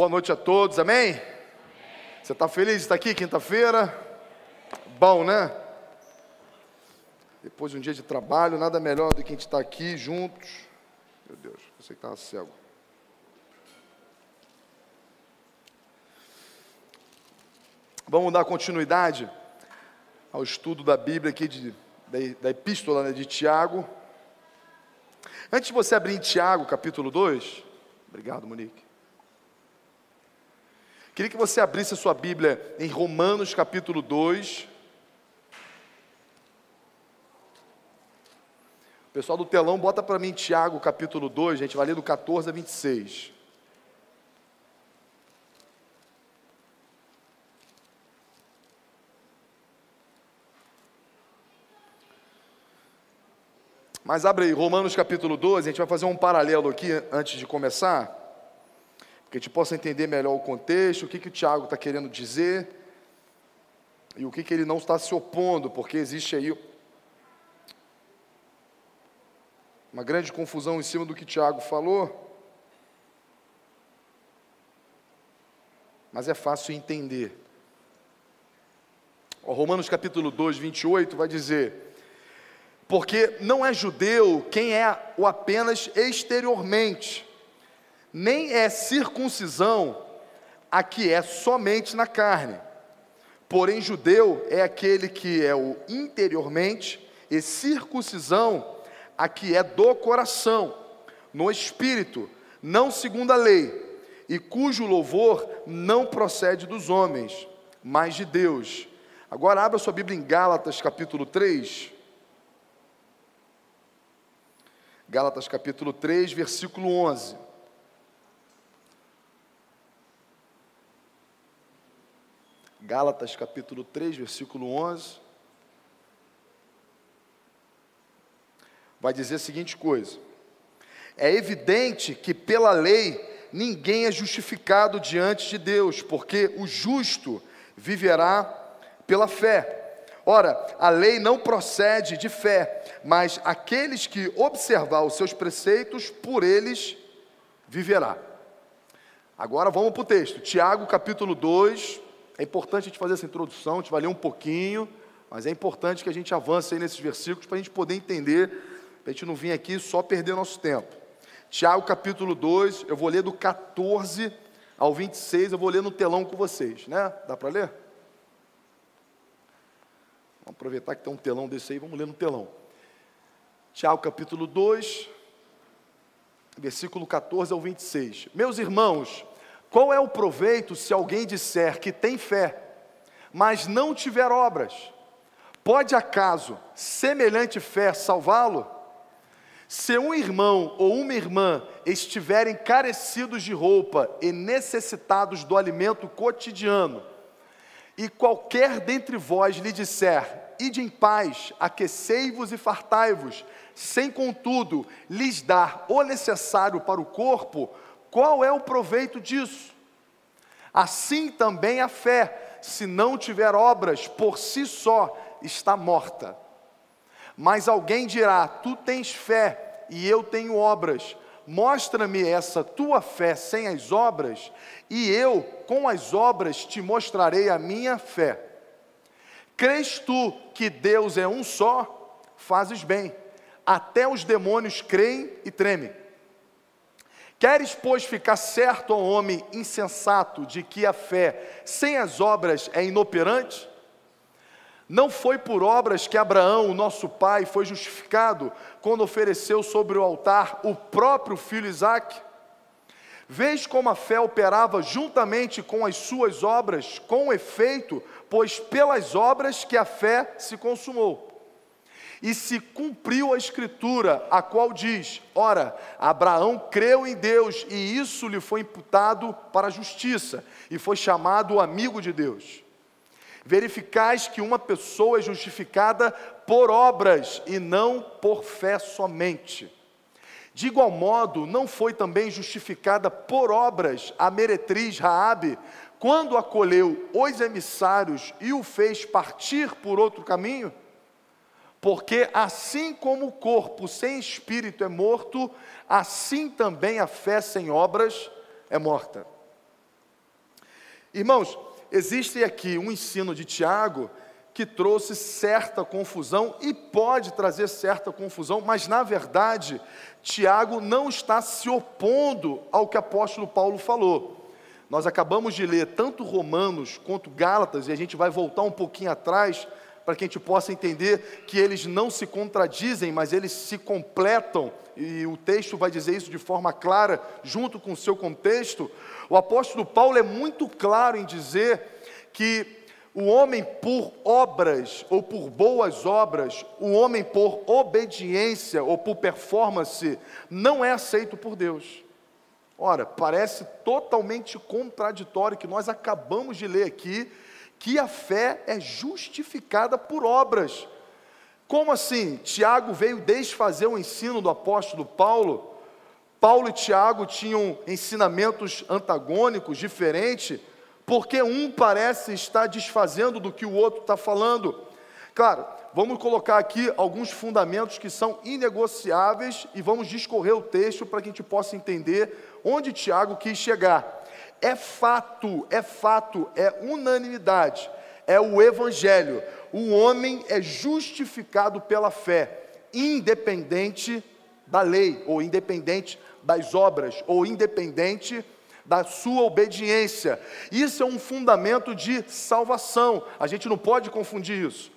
Boa noite a todos, amém? Você está feliz de estar aqui quinta-feira? Bom, né? Depois de um dia de trabalho, nada melhor do que a gente estar aqui juntos. Meu Deus, eu sei que estava cego. Vamos dar continuidade ao estudo da Bíblia aqui, de, da, da epístola né, de Tiago. Antes de você abrir em Tiago, capítulo 2, obrigado, Monique. Queria que você abrisse a sua Bíblia em Romanos capítulo 2. O pessoal do telão, bota para mim Tiago capítulo 2, gente, vai ler do 14 a 26. Mas abre aí, Romanos capítulo 12, a gente vai fazer um paralelo aqui antes de começar que a gente possa entender melhor o contexto, o que, que o Tiago está querendo dizer e o que, que ele não está se opondo, porque existe aí uma grande confusão em cima do que Tiago falou. Mas é fácil entender. O Romanos capítulo 2, 28 vai dizer: Porque não é judeu quem é o apenas exteriormente, nem é circuncisão a que é somente na carne. Porém, judeu é aquele que é o interiormente, e circuncisão a que é do coração, no espírito, não segundo a lei, e cujo louvor não procede dos homens, mas de Deus. Agora abra sua Bíblia em Gálatas capítulo 3. Gálatas capítulo 3, versículo 11. Gálatas capítulo 3, versículo 11. Vai dizer a seguinte coisa: É evidente que pela lei ninguém é justificado diante de Deus, porque o justo viverá pela fé. Ora, a lei não procede de fé, mas aqueles que observar os seus preceitos, por eles viverá. Agora vamos para o texto, Tiago capítulo 2, é importante a gente fazer essa introdução, a gente vai ler um pouquinho, mas é importante que a gente avance aí nesses versículos para a gente poder entender, para a gente não vir aqui só perder nosso tempo. Tiago capítulo 2, eu vou ler do 14 ao 26, eu vou ler no telão com vocês, né? Dá para ler? Vamos aproveitar que tem um telão desse aí, vamos ler no telão. Tiago capítulo 2, versículo 14 ao 26. Meus irmãos, qual é o proveito se alguém disser que tem fé, mas não tiver obras? Pode acaso semelhante fé salvá-lo? Se um irmão ou uma irmã estiverem carecidos de roupa e necessitados do alimento cotidiano, e qualquer dentre vós lhe disser: Ide em paz, aquecei-vos e fartai-vos, sem contudo lhes dar o necessário para o corpo, qual é o proveito disso? Assim também a fé, se não tiver obras, por si só está morta. Mas alguém dirá: Tu tens fé e eu tenho obras. Mostra-me essa tua fé sem as obras, e eu, com as obras, te mostrarei a minha fé. Crês tu que Deus é um só? Fazes bem. Até os demônios creem e tremem. Queres, pois, ficar certo ao homem insensato de que a fé sem as obras é inoperante? Não foi por obras que Abraão, o nosso pai, foi justificado quando ofereceu sobre o altar o próprio filho Isaque? Vês como a fé operava juntamente com as suas obras, com efeito, pois pelas obras que a fé se consumou e se cumpriu a escritura, a qual diz: Ora, Abraão creu em Deus e isso lhe foi imputado para a justiça, e foi chamado amigo de Deus. Verificais que uma pessoa é justificada por obras e não por fé somente. De igual modo, não foi também justificada por obras a meretriz Raabe, quando acolheu os emissários e o fez partir por outro caminho? Porque assim como o corpo sem espírito é morto, assim também a fé sem obras é morta. Irmãos, existe aqui um ensino de Tiago que trouxe certa confusão e pode trazer certa confusão, mas na verdade, Tiago não está se opondo ao que o apóstolo Paulo falou. Nós acabamos de ler tanto Romanos quanto Gálatas, e a gente vai voltar um pouquinho atrás para que a gente possa entender que eles não se contradizem, mas eles se completam, e o texto vai dizer isso de forma clara, junto com o seu contexto. O apóstolo Paulo é muito claro em dizer que o homem por obras ou por boas obras, o homem por obediência ou por performance, não é aceito por Deus. Ora, parece totalmente contraditório que nós acabamos de ler aqui, que a fé é justificada por obras. Como assim? Tiago veio desfazer o ensino do apóstolo Paulo. Paulo e Tiago tinham ensinamentos antagônicos, diferentes, porque um parece estar desfazendo do que o outro está falando. Claro, vamos colocar aqui alguns fundamentos que são inegociáveis e vamos discorrer o texto para que a gente possa entender onde Tiago quis chegar. É fato, é fato, é unanimidade, é o Evangelho. O homem é justificado pela fé, independente da lei, ou independente das obras, ou independente da sua obediência. Isso é um fundamento de salvação, a gente não pode confundir isso.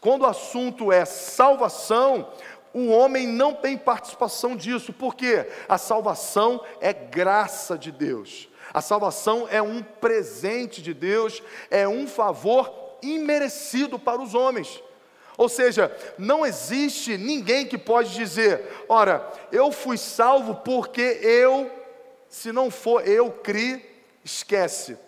Quando o assunto é salvação, o homem não tem participação disso, porque a salvação é graça de Deus. A salvação é um presente de Deus, é um favor imerecido para os homens. Ou seja, não existe ninguém que pode dizer: ora, eu fui salvo porque eu, se não for eu cri, esquece.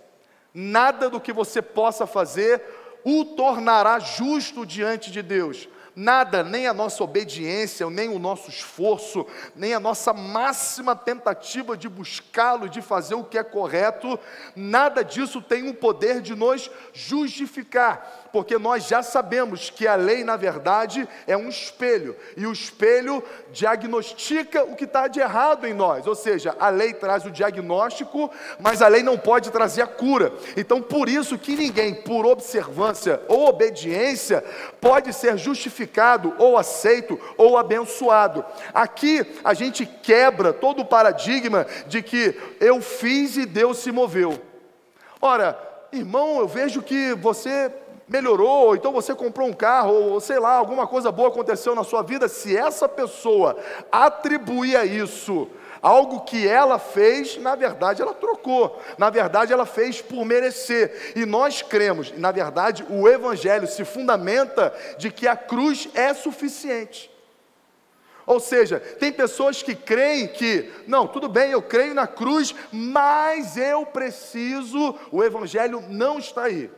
Nada do que você possa fazer o tornará justo diante de Deus. Nada, nem a nossa obediência, nem o nosso esforço, nem a nossa máxima tentativa de buscá-lo, de fazer o que é correto, nada disso tem o poder de nos justificar porque nós já sabemos que a lei, na verdade, é um espelho, e o espelho diagnostica o que está de errado em nós, ou seja, a lei traz o diagnóstico, mas a lei não pode trazer a cura. Então, por isso que ninguém, por observância ou obediência, pode ser justificado ou aceito ou abençoado. Aqui a gente quebra todo o paradigma de que eu fiz e Deus se moveu. Ora, irmão, eu vejo que você melhorou, então você comprou um carro, ou sei lá, alguma coisa boa aconteceu na sua vida, se essa pessoa atribuir a isso algo que ela fez, na verdade ela trocou, na verdade ela fez por merecer, e nós cremos, na verdade o Evangelho se fundamenta de que a cruz é suficiente. Ou seja, tem pessoas que creem que, não, tudo bem, eu creio na cruz, mas eu preciso, o Evangelho não está aí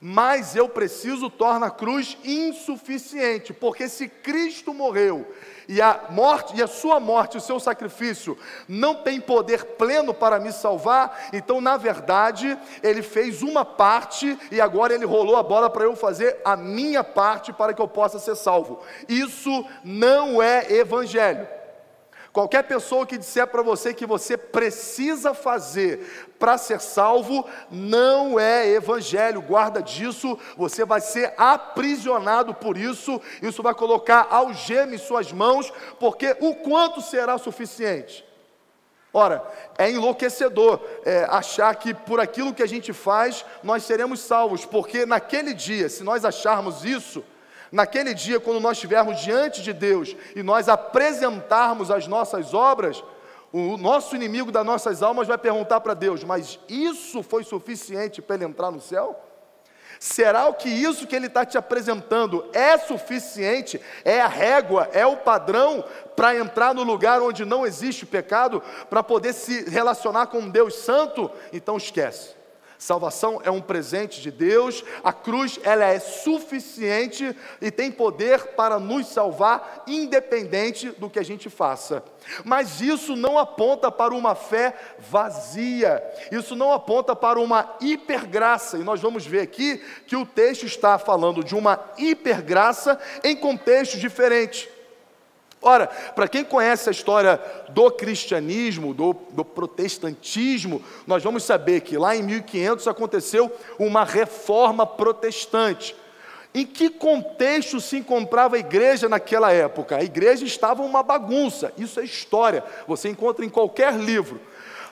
mas eu preciso torna a cruz insuficiente, porque se Cristo morreu e a morte e a sua morte, o seu sacrifício não tem poder pleno para me salvar, então na verdade ele fez uma parte e agora ele rolou a bola para eu fazer a minha parte para que eu possa ser salvo. Isso não é evangelho. Qualquer pessoa que disser para você que você precisa fazer para ser salvo, não é evangelho, guarda disso, você vai ser aprisionado por isso, isso vai colocar algema em suas mãos, porque o quanto será suficiente? Ora, é enlouquecedor é, achar que por aquilo que a gente faz nós seremos salvos, porque naquele dia, se nós acharmos isso, Naquele dia, quando nós estivermos diante de Deus e nós apresentarmos as nossas obras, o nosso inimigo das nossas almas vai perguntar para Deus: Mas isso foi suficiente para ele entrar no céu? Será que isso que ele está te apresentando é suficiente? É a régua, é o padrão para entrar no lugar onde não existe pecado, para poder se relacionar com um Deus Santo? Então esquece. Salvação é um presente de Deus, a cruz ela é suficiente e tem poder para nos salvar, independente do que a gente faça. Mas isso não aponta para uma fé vazia, isso não aponta para uma hipergraça, e nós vamos ver aqui que o texto está falando de uma hipergraça em contextos diferentes. Ora, para quem conhece a história do cristianismo, do, do, protestantismo, nós vamos saber que lá em 1500 aconteceu uma reforma protestante. Em que contexto se encontrava a igreja naquela época? A igreja estava uma bagunça, isso é história, você encontra em qualquer livro.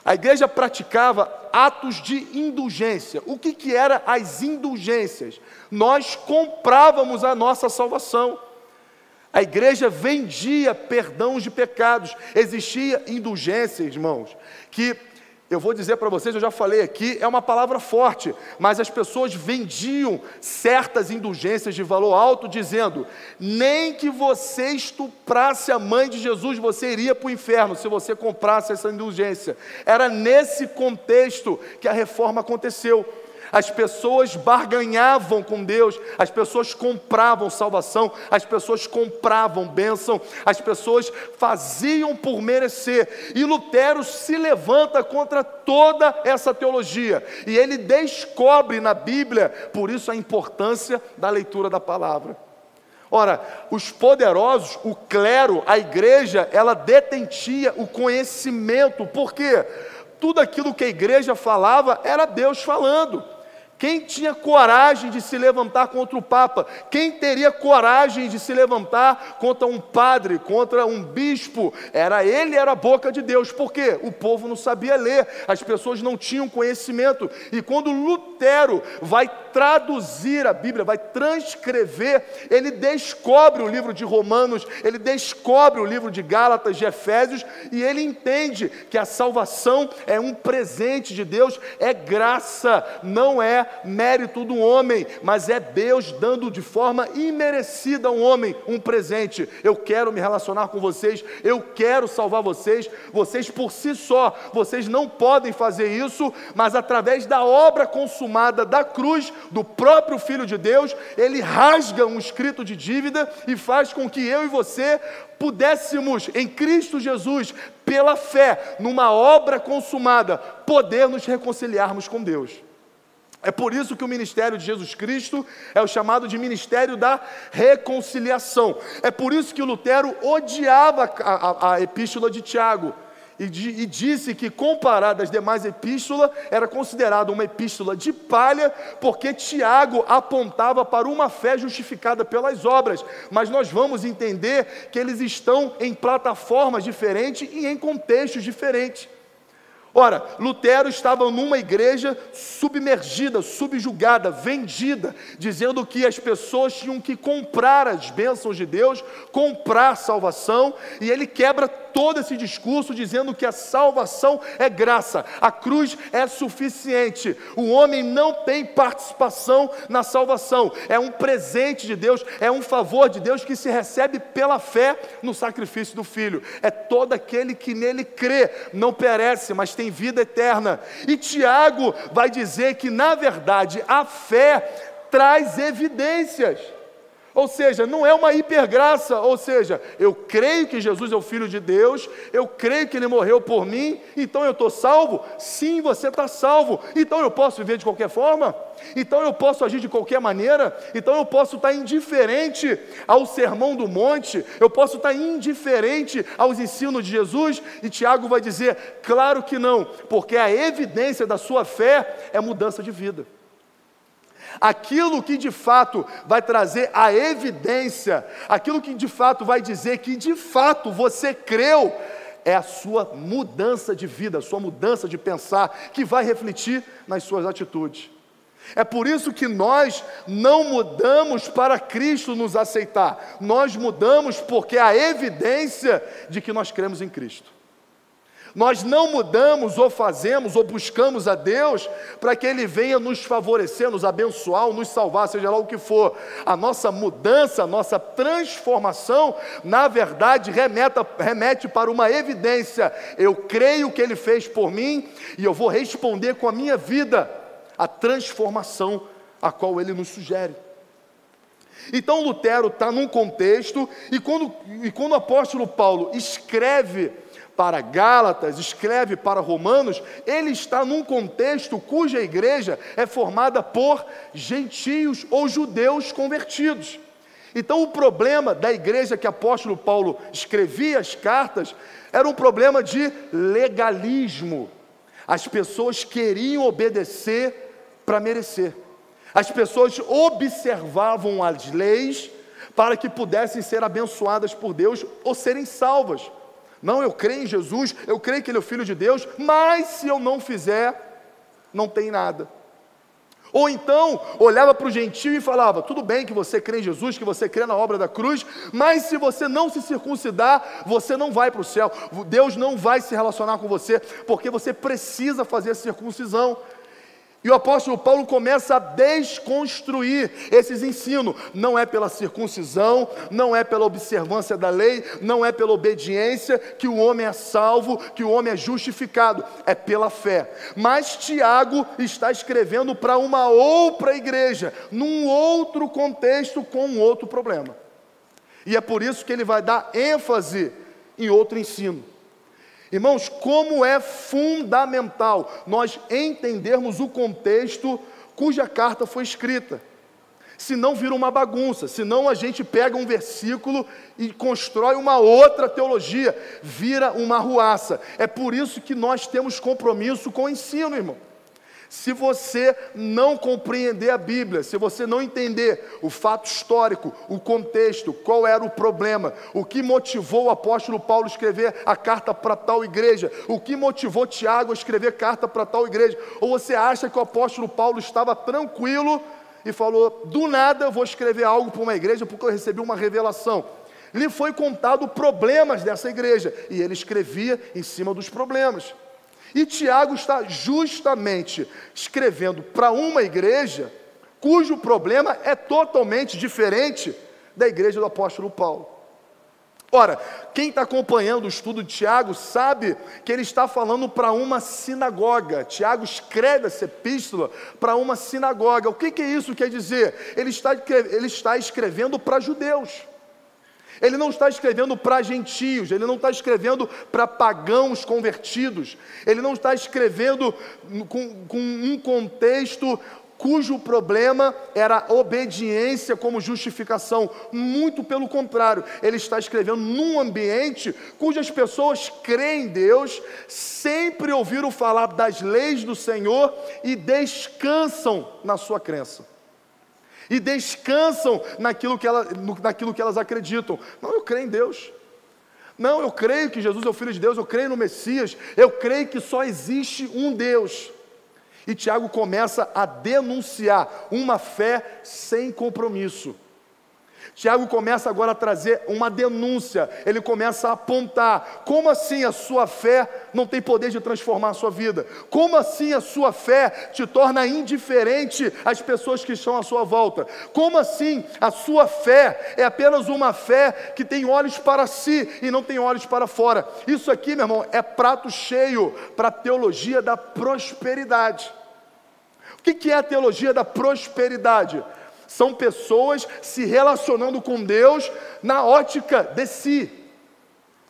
A igreja praticava atos de indulgência. O que, que eram as indulgências? Nós comprávamos a nossa salvação. A igreja vendia perdão de pecados. Existia indulgência, irmãos, que eu vou dizer para vocês, eu já falei aqui, é uma palavra forte, mas as pessoas vendiam certas indulgências de valor alto, dizendo: nem que você estuprasse a mãe de Jesus, você iria para o inferno se você comprasse essa indulgência. Era nesse contexto que a reforma aconteceu as pessoas barganhavam com Deus, as pessoas compravam salvação, as pessoas compravam bênção, as pessoas faziam por merecer. E Lutero se levanta contra toda essa teologia e ele descobre na Bíblia, por isso a importância da leitura da palavra. Ora, os poderosos, o clero, a igreja, ela detentia o conhecimento, porque tudo aquilo que a igreja falava era Deus falando. Quem tinha coragem de se levantar contra o Papa? Quem teria coragem de se levantar contra um padre, contra um bispo? Era ele, era a boca de Deus. Por quê? O povo não sabia ler, as pessoas não tinham conhecimento. E quando Lutero vai traduzir a Bíblia, vai transcrever, ele descobre o livro de Romanos, ele descobre o livro de Gálatas, de Efésios, e ele entende que a salvação é um presente de Deus, é graça, não é mérito do homem, mas é Deus dando de forma imerecida ao homem um presente. Eu quero me relacionar com vocês, eu quero salvar vocês. Vocês por si só, vocês não podem fazer isso, mas através da obra consumada da cruz do próprio Filho de Deus, ele rasga um escrito de dívida e faz com que eu e você pudéssemos, em Cristo Jesus, pela fé, numa obra consumada, poder nos reconciliarmos com Deus. É por isso que o ministério de Jesus Cristo é o chamado de ministério da reconciliação. É por isso que Lutero odiava a, a, a epístola de Tiago e, de, e, disse que, comparada às demais epístolas, era considerada uma epístola de palha, porque Tiago apontava para uma fé justificada pelas obras. Mas nós vamos entender que eles estão em plataformas diferentes e em contextos diferentes. Ora, Lutero estava numa igreja submergida, subjugada, vendida, dizendo que as pessoas tinham que comprar as bênçãos de Deus, comprar salvação, e ele quebra todo esse discurso dizendo que a salvação é graça, a cruz é suficiente, o homem não tem participação na salvação, é um presente de Deus, é um favor de Deus que se recebe pela fé no sacrifício do Filho. É todo aquele que nele crê, não perece, mas tem vida eterna. E Tiago vai dizer que, na verdade, a fé traz evidências. Ou seja, não é uma hipergraça, ou seja, eu creio que Jesus é o Filho de Deus, eu creio que Ele morreu por mim, então eu estou salvo? Sim, você está salvo. Então eu posso viver de qualquer forma? Então eu posso agir de qualquer maneira? Então eu posso estar indiferente ao sermão do monte? Eu posso estar indiferente aos ensinos de Jesus? E Tiago vai dizer: claro que não, porque a evidência da sua fé é mudança de vida. Aquilo que de fato vai trazer a evidência, aquilo que de fato vai dizer que de fato você creu, é a sua mudança de vida, a sua mudança de pensar, que vai refletir nas suas atitudes. É por isso que nós não mudamos para Cristo nos aceitar, nós mudamos porque há evidência de que nós cremos em Cristo. Nós não mudamos ou fazemos ou buscamos a Deus para que Ele venha nos favorecer, nos abençoar ou nos salvar, seja lá o que for. A nossa mudança, a nossa transformação, na verdade, remeta, remete para uma evidência. Eu creio que Ele fez por mim e eu vou responder com a minha vida a transformação a qual Ele nos sugere. Então Lutero está num contexto, e quando, e quando o apóstolo Paulo escreve para Gálatas, escreve para Romanos, ele está num contexto cuja igreja é formada por gentios ou judeus convertidos. Então, o problema da igreja que apóstolo Paulo escrevia as cartas era um problema de legalismo. As pessoas queriam obedecer para merecer. As pessoas observavam as leis para que pudessem ser abençoadas por Deus ou serem salvas. Não, eu creio em Jesus, eu creio que Ele é o Filho de Deus, mas se eu não fizer, não tem nada. Ou então olhava para o gentio e falava: tudo bem que você crê em Jesus, que você crê na obra da cruz, mas se você não se circuncidar, você não vai para o céu. Deus não vai se relacionar com você, porque você precisa fazer a circuncisão. E o apóstolo Paulo começa a desconstruir esses ensinos. Não é pela circuncisão, não é pela observância da lei, não é pela obediência que o homem é salvo, que o homem é justificado, é pela fé. Mas Tiago está escrevendo para uma outra igreja, num outro contexto, com um outro problema. E é por isso que ele vai dar ênfase em outro ensino. Irmãos, como é fundamental nós entendermos o contexto cuja carta foi escrita. Senão vira uma bagunça, senão a gente pega um versículo e constrói uma outra teologia, vira uma ruaça. É por isso que nós temos compromisso com o ensino, irmão. Se você não compreender a Bíblia, se você não entender o fato histórico, o contexto, qual era o problema, o que motivou o apóstolo Paulo a escrever a carta para tal igreja, o que motivou Tiago a escrever carta para tal igreja, ou você acha que o apóstolo Paulo estava tranquilo e falou: do nada eu vou escrever algo para uma igreja porque eu recebi uma revelação. Lhe foi contado problemas dessa igreja e ele escrevia em cima dos problemas. E Tiago está justamente escrevendo para uma igreja cujo problema é totalmente diferente da igreja do apóstolo Paulo. Ora, quem está acompanhando o estudo de Tiago sabe que ele está falando para uma sinagoga. Tiago escreve essa epístola para uma sinagoga. O que, que isso quer dizer? Ele está, ele está escrevendo para judeus. Ele não está escrevendo para gentios, ele não está escrevendo para pagãos convertidos, ele não está escrevendo com, com um contexto cujo problema era obediência como justificação. Muito pelo contrário, ele está escrevendo num ambiente cujas pessoas creem em Deus, sempre ouviram falar das leis do Senhor e descansam na sua crença e descansam naquilo que, ela, naquilo que elas acreditam. Não, eu creio em Deus. Não, eu creio que Jesus é o Filho de Deus, eu creio no Messias, eu creio que só existe um Deus. E Tiago começa a denunciar uma fé sem compromisso. Tiago começa agora a trazer uma denúncia, ele começa a apontar: como assim a sua fé não tem poder de transformar a sua vida? Como assim a sua fé te torna indiferente às pessoas que estão à sua volta? Como assim a sua fé é apenas uma fé que tem olhos para si e não tem olhos para fora? Isso aqui, meu irmão, é prato cheio para a teologia da prosperidade. O que é a teologia da prosperidade? São pessoas se relacionando com Deus na ótica de si.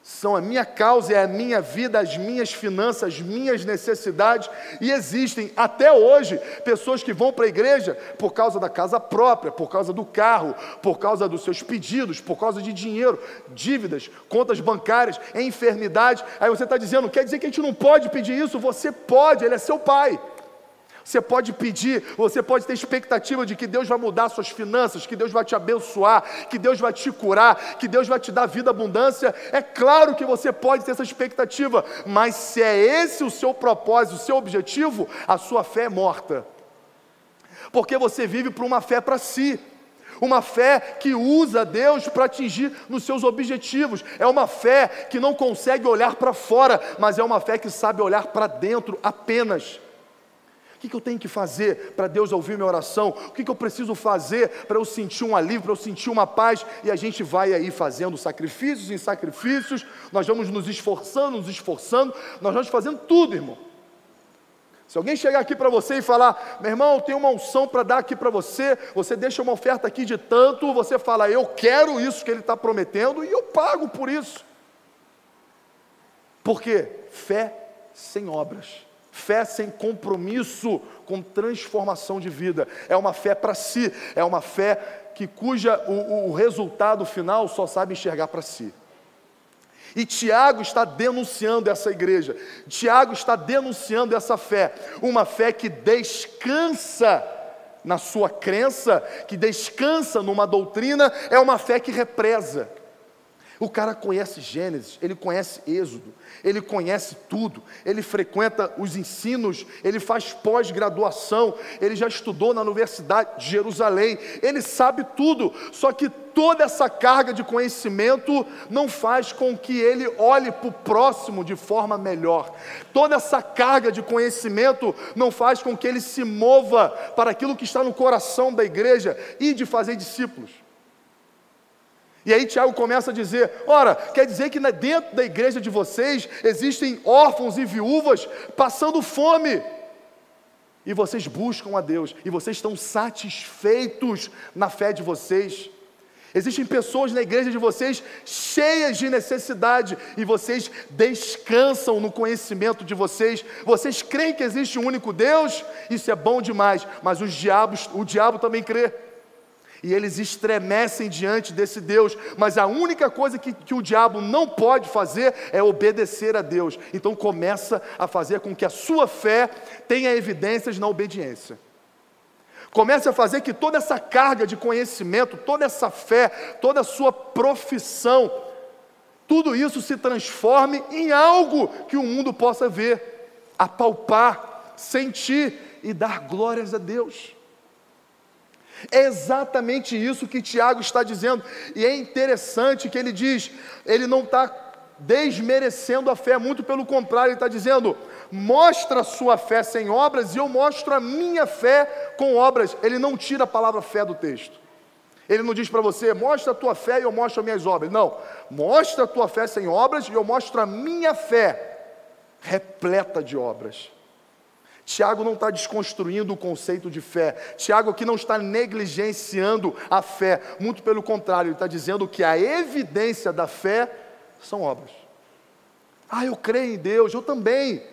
São a minha causa, é a minha vida, as minhas finanças, as minhas necessidades. E existem até hoje pessoas que vão para a igreja por causa da casa própria, por causa do carro, por causa dos seus pedidos, por causa de dinheiro, dívidas, contas bancárias, enfermidade. Aí você está dizendo, quer dizer que a gente não pode pedir isso? Você pode, ele é seu pai. Você pode pedir, você pode ter expectativa de que Deus vai mudar suas finanças, que Deus vai te abençoar, que Deus vai te curar, que Deus vai te dar vida, abundância. É claro que você pode ter essa expectativa, mas se é esse o seu propósito, o seu objetivo, a sua fé é morta. Porque você vive por uma fé para si uma fé que usa Deus para atingir nos seus objetivos, é uma fé que não consegue olhar para fora, mas é uma fé que sabe olhar para dentro apenas. O que, eu tenho que fazer para Deus ouvir minha oração? O que, eu preciso fazer para eu sentir um alívio, para eu sentir uma paz? E a gente vai aí fazendo sacrifícios em sacrifícios, nós vamos nos esforçando, nos esforçando, nós vamos fazendo tudo, irmão. Se alguém chegar aqui para você e falar, meu irmão, tem uma unção para dar aqui para você, você deixa uma oferta aqui de tanto, você fala, eu quero isso que ele está prometendo e eu pago por isso. Por quê? Fé sem obras. Fé sem compromisso com transformação de vida. É uma fé para si, é uma fé que cuja o, o resultado final só sabe enxergar para si. E Tiago está denunciando essa igreja, Tiago está denunciando essa fé, uma fé que descansa na sua crença, que descansa numa doutrina, é uma fé que represa. O cara conhece Gênesis, ele conhece Êxodo, ele conhece tudo, ele frequenta os ensinos, ele faz pós-graduação, ele já estudou na Universidade de Jerusalém, ele sabe tudo, só que toda essa carga de conhecimento não faz com que ele olhe para o próximo de forma melhor, toda essa carga de conhecimento não faz com que ele se mova para aquilo que está no coração da igreja e de fazer discípulos. E aí Tiago começa a dizer: ora, quer dizer que dentro da igreja de vocês existem órfãos e viúvas passando fome. E vocês buscam a Deus, e vocês estão satisfeitos na fé de vocês. Existem pessoas na igreja de vocês cheias de necessidade e vocês descansam no conhecimento de vocês. Vocês creem que existe um único Deus? Isso é bom demais, mas os diabos, o diabo também crê e eles estremecem diante desse Deus, mas a única coisa que, que, o diabo não pode fazer é obedecer a Deus. Então começa a fazer com que a sua fé tenha evidências na obediência. Comece a fazer que toda essa carga de conhecimento, toda essa fé, toda a sua profissão, tudo isso se transforme em algo que o mundo possa ver, apalpar, sentir e dar glórias a Deus. É exatamente isso que Tiago está dizendo, e é interessante que ele diz, ele não está desmerecendo a fé, muito pelo contrário, ele está dizendo: mostra a sua fé sem obras, e eu mostro a minha fé com obras. Ele não tira a palavra fé do texto. Ele não diz para você, mostra a tua fé e eu mostro as minhas obras. Não, mostra a tua fé sem obras e eu mostro a minha fé repleta de obras. Tiago não está desconstruindo o conceito de fé. Tiago aqui não está negligenciando a fé. Muito pelo contrário, ele está dizendo que a evidência da fé são obras. Ah, eu creio em Deus, eu também.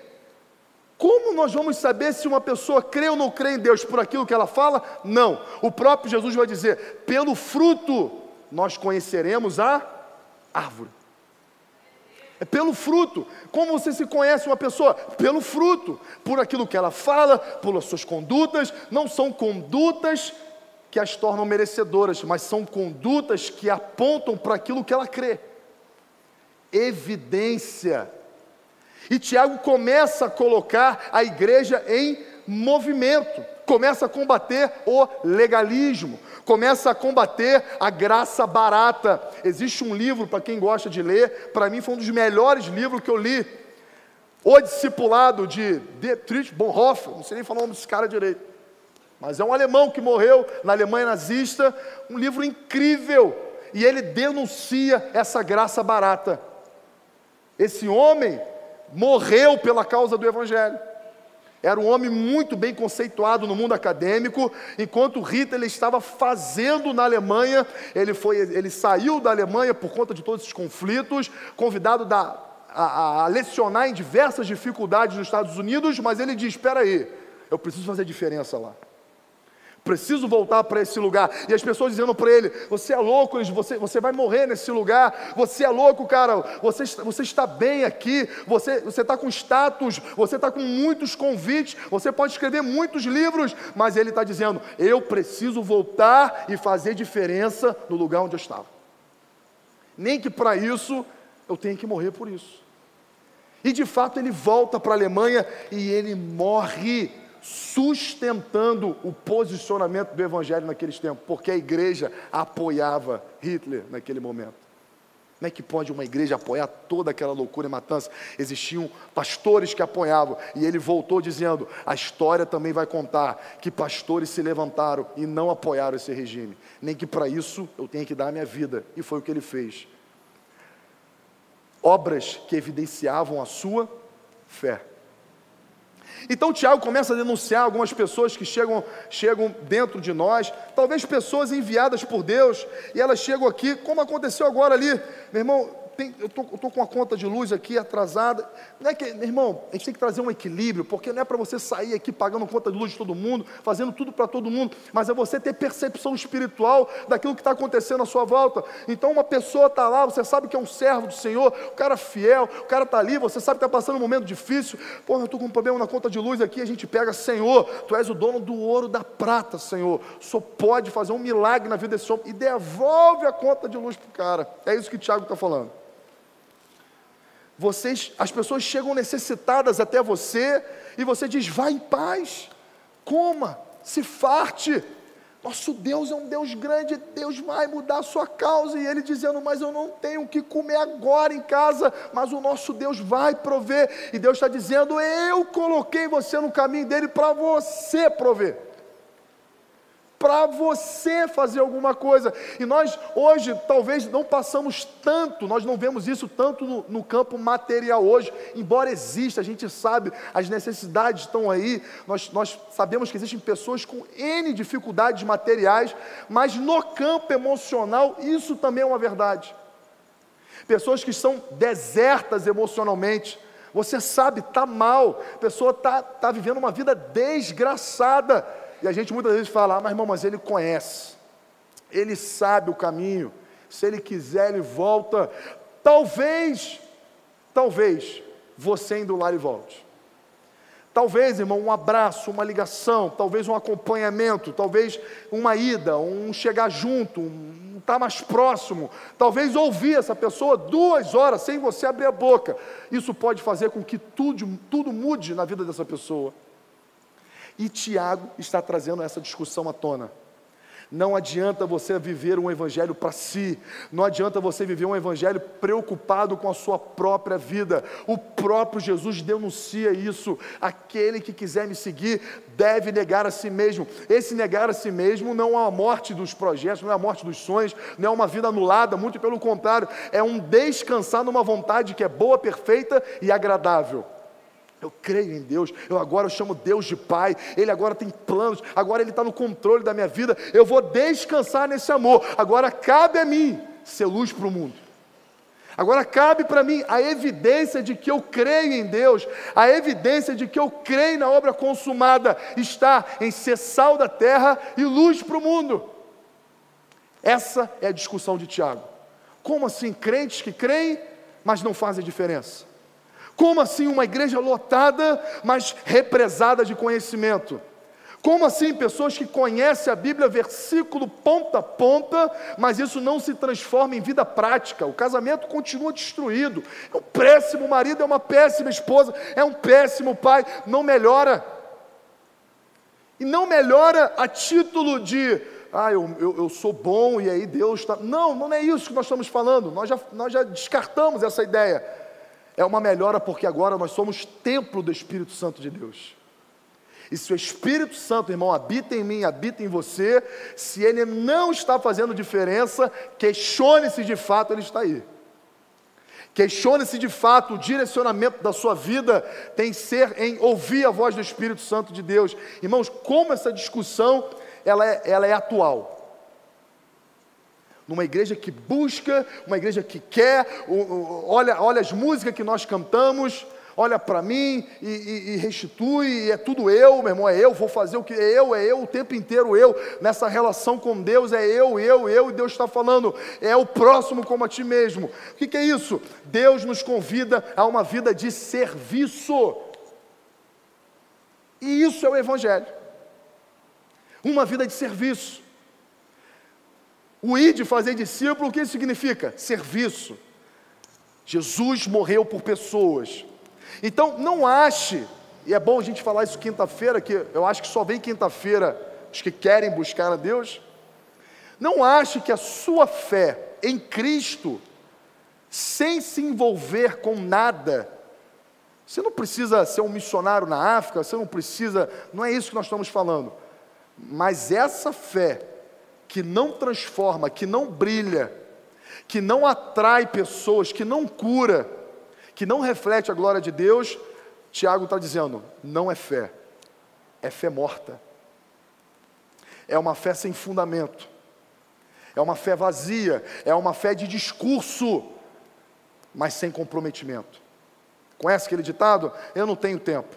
Como nós vamos saber se uma pessoa crê ou não crê em Deus por aquilo que ela fala? Não. O próprio Jesus vai dizer: pelo fruto nós conheceremos a árvore. É pelo fruto. Como você se conhece uma pessoa? Pelo fruto. Por aquilo que ela fala, pelas suas condutas. Não são condutas que as tornam merecedoras, mas são condutas que apontam para aquilo que ela crê. Evidência. E Tiago começa a colocar a igreja em movimento, começa a combater o legalismo, começa a combater a graça barata. Existe um livro, para quem gosta de ler, para mim foi um dos melhores livros que eu li. O Discipulado de Dietrich Bonhoeffer, não sei nem falar o nome desse cara direito, mas é um alemão que morreu na Alemanha nazista, um livro incrível, e ele denuncia essa graça barata. Esse homem morreu pela causa do Evangelho. Era um homem muito bem conceituado no mundo acadêmico, enquanto Hitler estava fazendo na Alemanha, ele, foi, ele saiu da Alemanha por conta de todos esses conflitos, convidado da, a, a lecionar em diversas dificuldades nos Estados Unidos, mas ele diz: espera aí, eu preciso fazer diferença lá preciso voltar para esse lugar. E as pessoas dizendo para ele: Você é louco, você, você vai morrer nesse lugar. Você é louco, cara. Você, você está bem aqui. Você está com status. Você está com muitos convites. Você pode escrever muitos livros. Mas ele está dizendo: Eu preciso voltar e fazer diferença no lugar onde eu estava. Nem que para isso eu tenha que morrer por isso. E de fato ele volta para a Alemanha e ele morre sustentando o posicionamento do evangelho naqueles tempos, porque a igreja apoiava Hitler naquele momento. Como é que pode uma igreja apoiar toda aquela loucura e matança? Existiam pastores que apoiavam, e ele voltou dizendo: a história também vai contar que pastores se levantaram e não apoiaram esse regime, nem que para isso eu tenha que dar a minha vida, e foi o que ele fez. Obras que evidenciavam a sua fé. Então Tiago começa a denunciar algumas pessoas que chegam, chegam dentro de nós, talvez pessoas enviadas por Deus, e elas chegam aqui, como aconteceu agora ali, meu irmão, tem, eu tô, estou com a conta de luz aqui atrasada. Não é que, meu irmão, a gente tem que trazer um equilíbrio, porque não é para você sair aqui pagando conta de luz de todo mundo, fazendo tudo para todo mundo, mas é você ter percepção espiritual daquilo que está acontecendo à sua volta. Então, uma pessoa está lá, você sabe que é um servo do Senhor, o cara fiel, o cara está ali, você sabe que está passando um momento difícil. Pô, eu estou com um problema na conta de luz aqui, a gente pega, Senhor, tu és o dono do ouro da prata, Senhor. Só pode fazer um milagre na vida desse homem e devolve a conta de luz para o cara. É isso que o Tiago está falando. Vocês, as pessoas chegam necessitadas até você e você diz: vá em paz, coma, se farte. Nosso Deus é um Deus grande, Deus vai mudar a sua causa. E ele dizendo: Mas eu não tenho o que comer agora em casa, mas o nosso Deus vai prover. E Deus está dizendo: Eu coloquei você no caminho dele para você prover para você fazer alguma coisa. E nós hoje talvez não passamos tanto, nós não vemos isso tanto no, no, campo material hoje, embora exista, a gente sabe, as necessidades estão aí, nós, nós sabemos que existem pessoas com N dificuldades materiais, mas no campo emocional isso também é uma verdade. Pessoas que são desertas emocionalmente, você sabe, está mal, a pessoa está tá vivendo uma vida desgraçada e a gente muitas vezes fala, ah, mas irmão, mas ele conhece, ele sabe o caminho, se ele quiser, ele volta. Talvez, talvez, você indo lá e volte. Talvez, irmão, um abraço, uma ligação, talvez um acompanhamento, talvez uma ida, um chegar junto, um estar tá mais próximo, talvez ouvir essa pessoa duas horas sem você abrir a boca. Isso pode fazer com que tudo, tudo mude na vida dessa pessoa. E Tiago está trazendo essa discussão à tona. Não adianta você viver um evangelho para si, não adianta você viver um evangelho preocupado com a sua própria vida. O próprio Jesus denuncia isso. Aquele que quiser me seguir deve negar a si mesmo. Esse negar a si mesmo não é a morte dos projetos, não é a morte dos sonhos, não é uma vida anulada, muito pelo contrário, é um descansar numa vontade que é boa, perfeita e agradável. Eu creio em Deus, eu agora chamo Deus de Pai, Ele agora tem planos, agora Ele está no controle da minha vida, eu vou descansar nesse amor, agora cabe a mim ser luz para o mundo. Agora cabe para mim a evidência de que eu creio em Deus, a evidência de que eu creio na obra consumada, está em ser sal da terra e luz para o mundo. Essa é a discussão de Tiago. Como assim crentes que creem, mas não fazem diferença? Como assim uma igreja lotada, mas represada de conhecimento? Como assim pessoas que conhecem a Bíblia versículo ponta a ponta, mas isso não se transforma em vida prática? O casamento continua destruído. É um péssimo marido, é uma péssima esposa, é um péssimo pai, não melhora. E não melhora a título de, ah, eu, eu, eu sou bom e aí Deus está. Não, não é isso que nós estamos falando, nós já, nós já descartamos essa ideia é uma melhora porque agora nós somos templo do Espírito Santo de Deus. E se o Espírito Santo, irmão, habita em mim, habita em você, se ele não está fazendo diferença, questione se de fato ele está aí. Questione se de fato o direcionamento da sua vida tem ser em ouvir a voz do Espírito Santo de Deus. Irmãos, como essa discussão ela é, ela é atual numa igreja que busca, uma igreja que quer, olha, olha as músicas que nós cantamos, olha para mim e, e, e, restitui, e é tudo eu, meu irmão, é eu, vou fazer o que é eu, é eu o tempo inteiro eu, nessa relação com Deus é eu, eu, eu, e Deus está falando, é o próximo como a ti mesmo. O que, que é isso? Deus nos convida a uma vida de serviço, e isso é o Evangelho, uma vida de serviço. O ir de fazer discípulo, o que significa? Serviço. Jesus morreu por pessoas. Então, não ache, e é bom a gente falar isso quinta-feira, que eu acho que só vem quinta-feira os que querem buscar a Deus. Não ache que a sua fé em Cristo, sem se envolver com nada, você não precisa ser um missionário na África, você não precisa, não é isso que nós estamos falando. Mas essa fé que não transforma, que não brilha, que não atrai pessoas, que não cura, que não reflete a glória de Deus, Tiago está dizendo: não é fé, é fé morta, é uma fé sem fundamento, é uma fé vazia, é uma fé de discurso, mas sem comprometimento. Conhece aquele ditado? Eu não tenho tempo.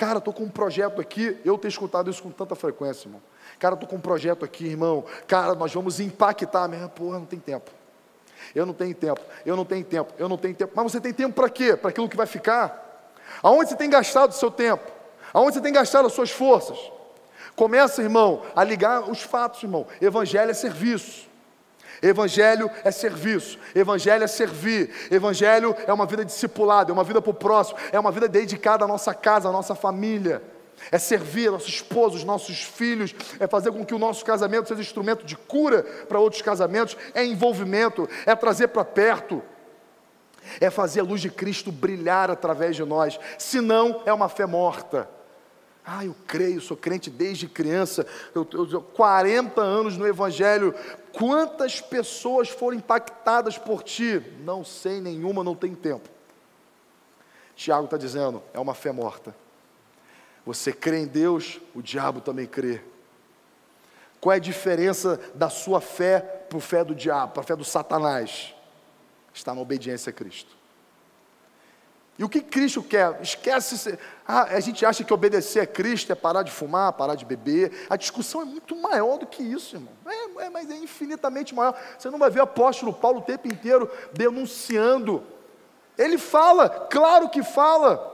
Cara, estou com um projeto aqui, eu tenho escutado isso com tanta frequência, irmão. Cara, estou com um projeto aqui, irmão. Cara, nós vamos impactar. Mas, porra, não tem tempo. Eu não tenho tempo, eu não tenho tempo, eu não tenho tempo. Mas você tem tempo para quê? Para aquilo que vai ficar? Aonde você tem gastado o seu tempo? Aonde você tem gastado as suas forças? Começa, irmão, a ligar os fatos, irmão. Evangelho é serviço. Evangelho é serviço, Evangelho é servir, Evangelho é uma vida discipulada, é uma vida para o próximo, é uma vida dedicada à nossa casa, à nossa família, é servir nosso esposo, os nossos filhos, é fazer com que o nosso casamento seja instrumento de cura para outros casamentos, é envolvimento, é trazer para perto, é fazer a luz de Cristo brilhar através de nós, senão é uma fé morta. Ah, eu creio, sou crente desde criança, eu, eu 40 anos no Evangelho. Quantas pessoas foram impactadas por ti? Não sei nenhuma, não tem tempo. Tiago está dizendo, é uma fé morta. Você crê em Deus, o diabo também crê. Qual é a diferença da sua fé para a fé do diabo, para a fé do Satanás? Está na obediência a Cristo. E o que Cristo quer? Esquece. Ah, a gente acha que obedecer a Cristo é parar de fumar, parar de beber. A discussão é muito maior do que isso, irmão. É, é, mas é infinitamente maior. Você não vai ver o apóstolo Paulo o tempo inteiro denunciando. Ele fala, claro que fala.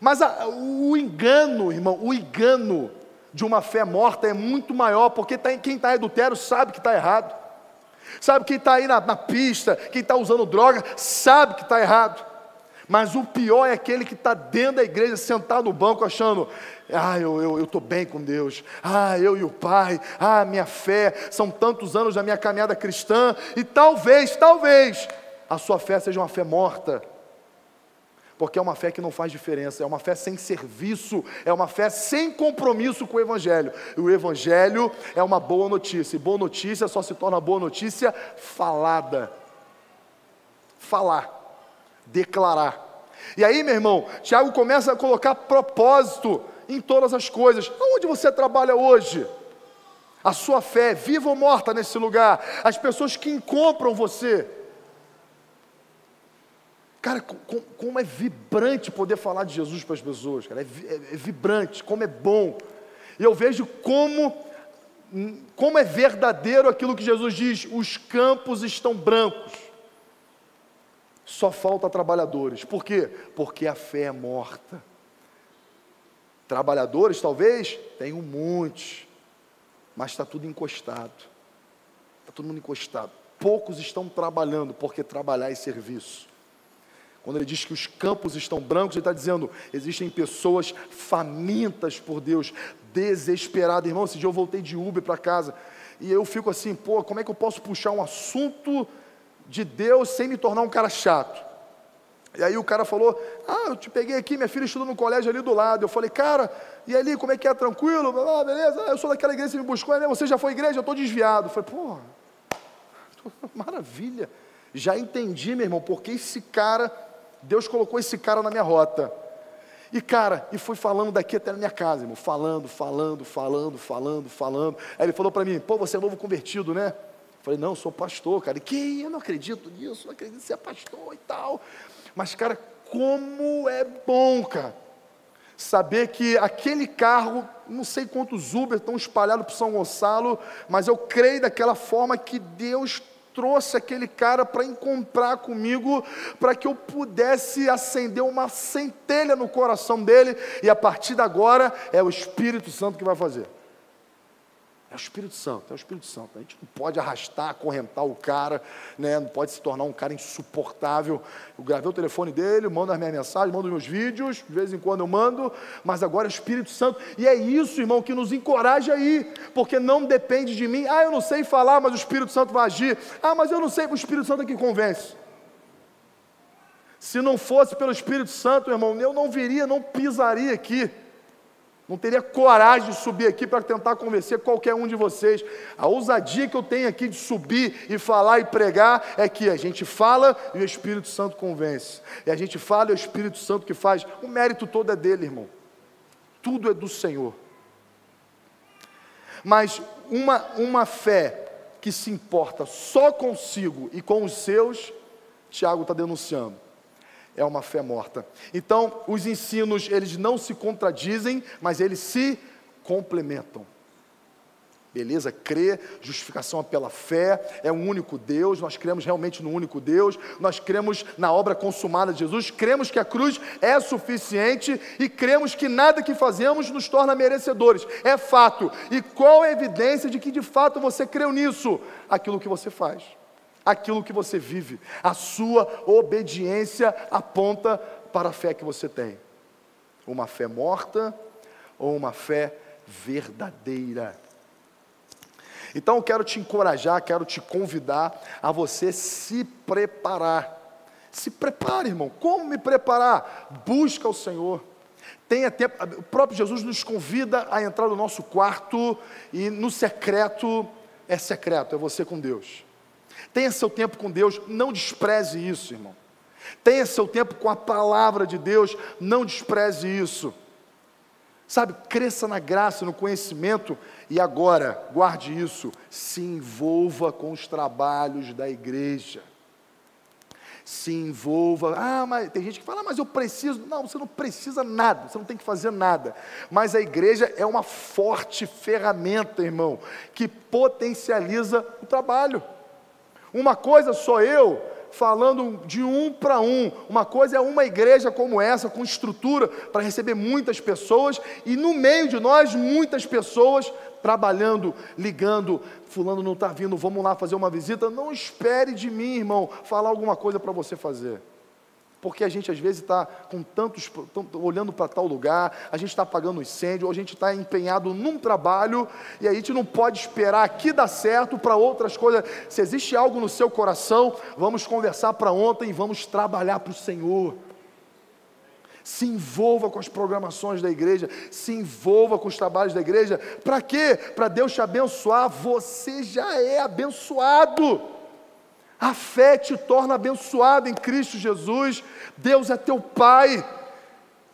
Mas a, o engano, irmão, o engano de uma fé morta é muito maior, porque tá, quem está adultério sabe que está errado. Sabe quem está aí na, na pista, quem está usando droga, sabe que está errado. Mas o pior é aquele que está dentro da igreja, sentado no banco, achando: ah, eu estou bem com Deus, ah, eu e o Pai, ah, minha fé, são tantos anos da minha caminhada cristã, e talvez, talvez, a sua fé seja uma fé morta, porque é uma fé que não faz diferença, é uma fé sem serviço, é uma fé sem compromisso com o Evangelho. E o Evangelho é uma boa notícia, e boa notícia só se torna boa notícia falada. Falar declarar. E aí, meu irmão, Tiago começa a colocar propósito em todas as coisas. Onde você trabalha hoje? A sua fé, viva ou morta nesse lugar. As pessoas que compram você. Cara, como é vibrante poder falar de Jesus para as pessoas, cara. É, é, é vibrante, como é bom. E eu vejo como, como é verdadeiro aquilo que Jesus diz: os campos estão brancos. Só falta trabalhadores. Por quê? Porque a fé é morta. Trabalhadores, talvez, tem um monte, mas está tudo encostado. Está todo mundo encostado. Poucos estão trabalhando, porque trabalhar é serviço. Quando ele diz que os campos estão brancos, ele está dizendo: existem pessoas famintas por Deus, desesperadas. Irmão, esse dia eu voltei de Uber para casa e eu fico assim, pô, como é que eu posso puxar um assunto de Deus sem me tornar um cara chato. E aí o cara falou: Ah, eu te peguei aqui, minha filha estuda no colégio ali do lado. Eu falei, cara, e ali, como é que é? Tranquilo? Ah, beleza, eu sou daquela igreja, você me buscou, né? você já foi igreja, eu estou desviado. Eu falei, pô, maravilha. Já entendi, meu irmão, porque esse cara, Deus colocou esse cara na minha rota. E cara, e foi falando daqui até na minha casa, irmão, falando, falando, falando, falando, falando. Aí ele falou para mim, pô, você é novo convertido, né? Falei, não, sou pastor, cara. E que eu não acredito nisso, não acredito em ser pastor e tal. Mas, cara, como é bom, cara, saber que aquele carro, não sei quantos Uber estão espalhados por São Gonçalo, mas eu creio daquela forma que Deus trouxe aquele cara para encontrar comigo, para que eu pudesse acender uma centelha no coração dele, e a partir de agora é o Espírito Santo que vai fazer. É o Espírito Santo, é o Espírito Santo. A gente não pode arrastar, acorrentar o cara, né? não pode se tornar um cara insuportável. Eu gravei o telefone dele, mando as minhas mensagens, mando os meus vídeos, de vez em quando eu mando, mas agora é o Espírito Santo. E é isso, irmão, que nos encoraja aí, porque não depende de mim. Ah, eu não sei falar, mas o Espírito Santo vai agir. Ah, mas eu não sei, o Espírito Santo é que convence. Se não fosse pelo Espírito Santo, irmão, eu não viria, não pisaria aqui. Não teria coragem de subir aqui para tentar convencer qualquer um de vocês. A ousadia que eu tenho aqui de subir e falar e pregar é que a gente fala e o Espírito Santo convence. E a gente fala e o Espírito Santo que faz. O mérito todo é dele, irmão. Tudo é do Senhor. Mas uma, uma fé que se importa só consigo e com os seus, Tiago está denunciando? É uma fé morta. Então, os ensinos, eles não se contradizem, mas eles se complementam. Beleza? Crer, justificação pela fé, é um único Deus, nós cremos realmente no único Deus, nós cremos na obra consumada de Jesus, cremos que a cruz é suficiente e cremos que nada que fazemos nos torna merecedores. É fato. E qual é a evidência de que de fato você creu nisso? Aquilo que você faz, aquilo que você vive, a sua obediência aponta para a fé que você tem. Uma fé morta ou uma fé verdadeira. Então eu quero te encorajar, quero te convidar a você se preparar. Se prepare, irmão. Como me preparar? Busca o Senhor. Tenha tempo. O próprio Jesus nos convida a entrar no nosso quarto e no secreto é secreto, é você com Deus. Tenha seu tempo com Deus, não despreze isso, irmão. Tenha seu tempo com a palavra de Deus, não despreze isso. Sabe, cresça na graça, no conhecimento e agora, guarde isso, se envolva com os trabalhos da igreja. Se envolva. Ah, mas tem gente que fala, ah, mas eu preciso. Não, você não precisa nada, você não tem que fazer nada. Mas a igreja é uma forte ferramenta, irmão, que potencializa o trabalho. Uma coisa sou eu falando de um para um. Uma coisa é uma igreja como essa, com estrutura para receber muitas pessoas, e no meio de nós, muitas pessoas trabalhando, ligando. Fulano não está vindo, vamos lá fazer uma visita. Não espere de mim, irmão, falar alguma coisa para você fazer porque a gente às vezes está com tantos, olhando para tal lugar, a gente está apagando incêndio, ou a gente está empenhado num trabalho, e a gente não pode esperar aqui dar certo para outras coisas. Se existe algo no seu coração, vamos conversar para ontem e vamos trabalhar para o Senhor. Se envolva com as programações da igreja, se envolva com os trabalhos da igreja. Para quê? Para Deus te abençoar. Você já é abençoado. A fé te torna abençoado em Cristo Jesus. Deus é teu Pai.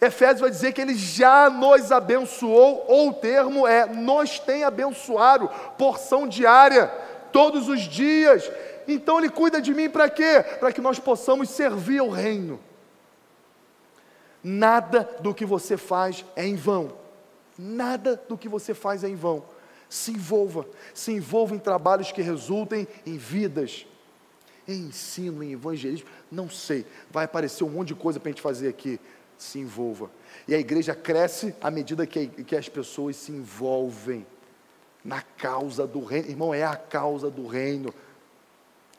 Efésios vai dizer que Ele já nos abençoou, ou o termo é nos tem abençoado, porção diária, todos os dias. Então Ele cuida de mim para quê? Para que nós possamos servir ao Reino. Nada do que você faz é em vão. Nada do que você faz é em vão. Se envolva, se envolva em trabalhos que resultem em vidas em ensino, em evangelismo, não sei, vai aparecer um monte de coisa para a gente fazer aqui. Se envolva. E a igreja cresce à medida que, que as pessoas se envolvem na causa do reino. Irmão, é a causa do reino.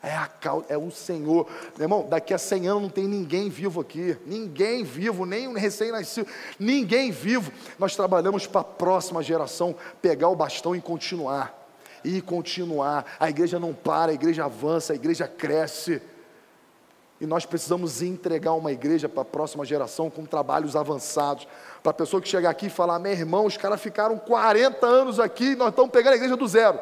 É a causa, é o Senhor. Irmão, daqui a 100 anos não tem ninguém vivo aqui. Ninguém vivo, nem um recém-nascido. Ninguém vivo. Nós trabalhamos para a próxima geração pegar o bastão e continuar e continuar. A igreja não para, a igreja avança, a igreja cresce. E nós precisamos entregar uma igreja para a próxima geração com trabalhos avançados. Para a pessoa que chegar aqui e falar: meu irmão, os caras ficaram 40 anos aqui, nós estamos pegando a igreja do zero.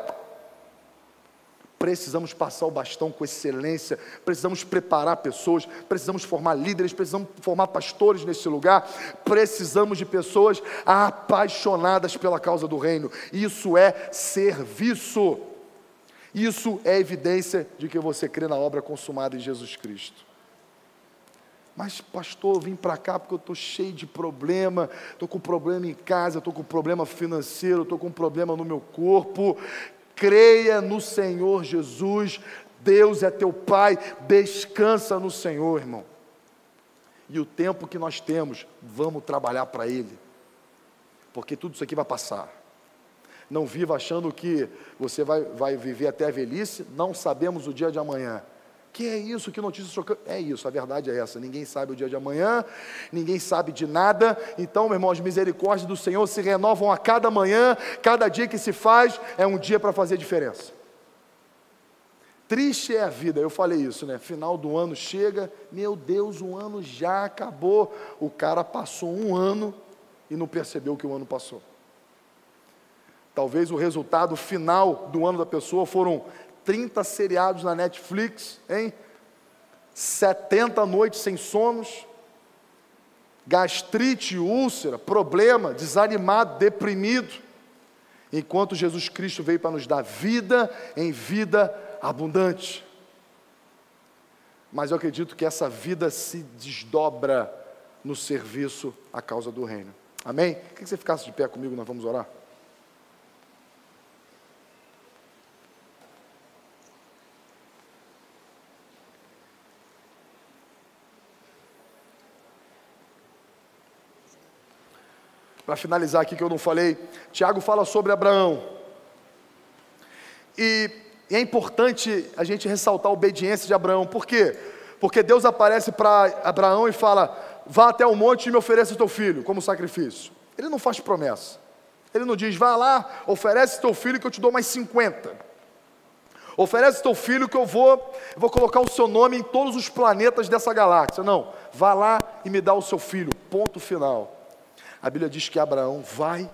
Precisamos passar o bastão com excelência, precisamos preparar pessoas, precisamos formar líderes, precisamos formar pastores nesse lugar, precisamos de pessoas apaixonadas pela causa do reino. Isso é serviço. Isso é evidência de que você crê na obra consumada em Jesus Cristo. Mas, pastor, eu vim para cá porque eu estou cheio de problema, estou com problema em casa, estou com problema financeiro, estou com problema no meu corpo creia no Senhor Jesus, Deus é teu Pai, descansa no Senhor, irmão. E o tempo que nós temos, vamos trabalhar para Ele, porque tudo isso aqui vai passar. Não viva achando que você vai, vai viver até a velhice, não sabemos o dia de amanhã. Que é isso? Que notícia chocante? É isso, a verdade é essa. Ninguém sabe o dia de amanhã, ninguém sabe de nada. Então, meu irmão, as misericórdias do Senhor se renovam a cada manhã, cada dia que se faz é um dia para fazer diferença. Triste é a vida, eu falei isso, né? Final do ano chega, meu Deus, o ano já acabou. O cara passou um ano e não percebeu que o ano passou. Talvez o resultado final do ano da pessoa foram 30 seriados na Netflix, hein? 70 noites sem sonos, gastrite, úlcera, problema, desanimado, deprimido. Enquanto Jesus Cristo veio para nos dar vida em vida abundante. mas eu acredito que essa vida se desdobra no serviço à causa do reino. Amém? Quer que você ficasse de pé comigo, nós vamos orar? Para finalizar aqui que eu não falei, Tiago fala sobre Abraão. E, e é importante a gente ressaltar a obediência de Abraão. Por quê? Porque Deus aparece para Abraão e fala: vá até o monte e me ofereça o teu filho como sacrifício. Ele não faz promessa. Ele não diz, vá lá, oferece teu filho que eu te dou mais 50. Oferece teu filho que eu vou, vou colocar o seu nome em todos os planetas dessa galáxia. Não, vá lá e me dá o seu filho. Ponto final. A Bíblia diz que Abraão vai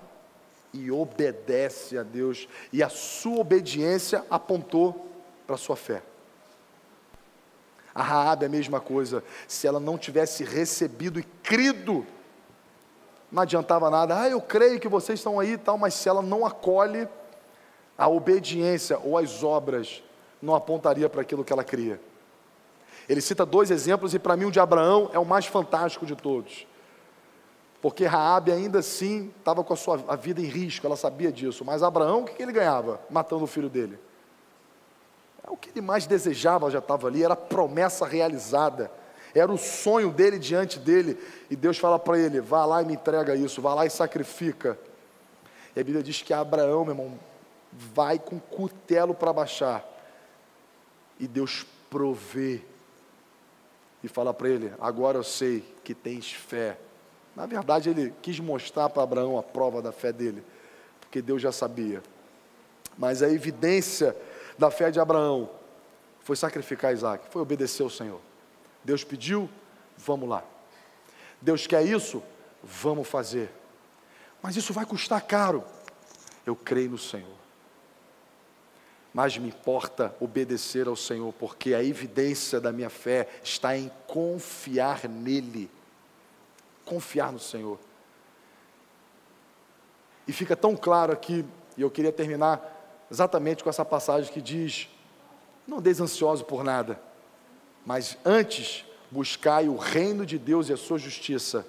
e obedece a Deus, e a sua obediência apontou para a sua fé. A Raabe é a mesma coisa. Se ela não tivesse recebido e crido, não adiantava nada. Ah, eu creio que vocês estão aí e tal, mas se ela não acolhe, a obediência ou as obras não apontaria para aquilo que ela cria. Ele cita dois exemplos e para mim o de Abraão é o mais fantástico de todos. Porque Raabe ainda assim estava com a sua a vida em risco, ela sabia disso. Mas Abraão, o que ele ganhava matando o filho dele? É o que ele mais desejava já estava ali, era a promessa realizada, era o sonho dele diante dele, e Deus fala para ele: vá lá e me entrega isso, vá lá e sacrifica. E a Bíblia diz que Abraão, meu irmão, vai com cutelo para baixar, e Deus provê, e fala para ele: agora eu sei que tens fé. Na verdade, ele quis mostrar para Abraão a prova da fé dele, porque Deus já sabia. Mas a evidência da fé de Abraão foi sacrificar Isaac, foi obedecer ao Senhor. Deus pediu, vamos lá. Deus quer isso, vamos fazer. Mas isso vai custar caro. Eu creio no Senhor. Mas me importa obedecer ao Senhor, porque a evidência da minha fé está em confiar nele. Confiar no Senhor. E fica tão claro aqui, e eu queria terminar exatamente com essa passagem que diz: Não andeis ansioso por nada, mas antes buscai o reino de Deus e a sua justiça,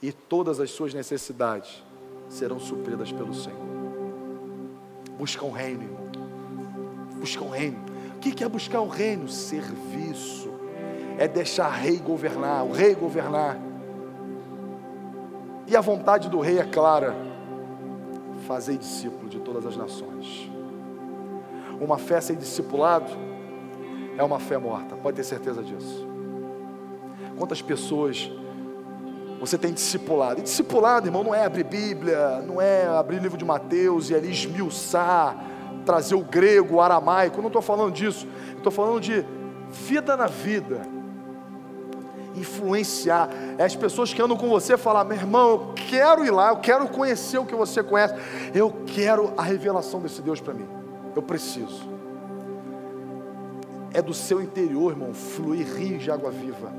e todas as suas necessidades serão supridas pelo Senhor. Busca o um reino, irmão. Busca o um reino. O que é buscar o reino? Serviço. É deixar rei governar, o rei governar. E a vontade do rei é clara: fazer discípulo de todas as nações. Uma fé sem discipulado é uma fé morta, pode ter certeza disso. Quantas pessoas você tem discipulado? E discipulado, irmão, não é abrir Bíblia, não é abrir livro de Mateus e ali esmiuçar, trazer o grego, o aramaico, não estou falando disso, estou falando de vida na vida, influenciar. É as pessoas que andam com você falar, meu irmão, eu quero ir lá, eu quero conhecer o que você conhece, eu quero a revelação desse Deus para mim. Eu preciso. É do seu interior, irmão, fluir rios de água viva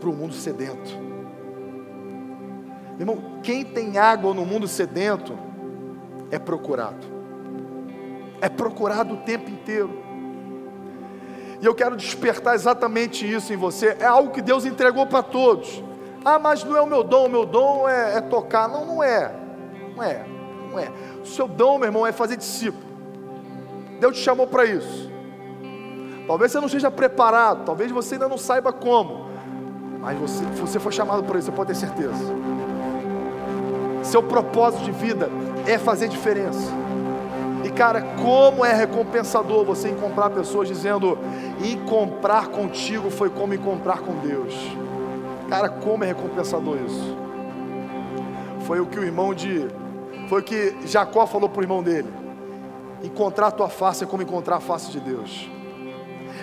para o mundo sedento. Irmão, quem tem água no mundo sedento é procurado. É procurado o tempo inteiro. E eu quero despertar exatamente isso em você. É algo que Deus entregou para todos. Ah, mas não é o meu dom, o meu dom é, é tocar. Não, não é. Não é. Não é. O seu dom, meu irmão, é fazer discípulo. Deus te chamou para isso. Talvez você não esteja preparado, talvez você ainda não saiba como, mas você, você foi chamado por isso, você pode ter certeza. Seu propósito de vida é fazer diferença. E cara, como é recompensador você encontrar pessoas dizendo: encontrar contigo foi como encontrar com Deus. Cara, como é recompensador isso. Foi o que o irmão de. Foi o que Jacó falou para o irmão dele. Encontrar a tua face é como encontrar a face de Deus.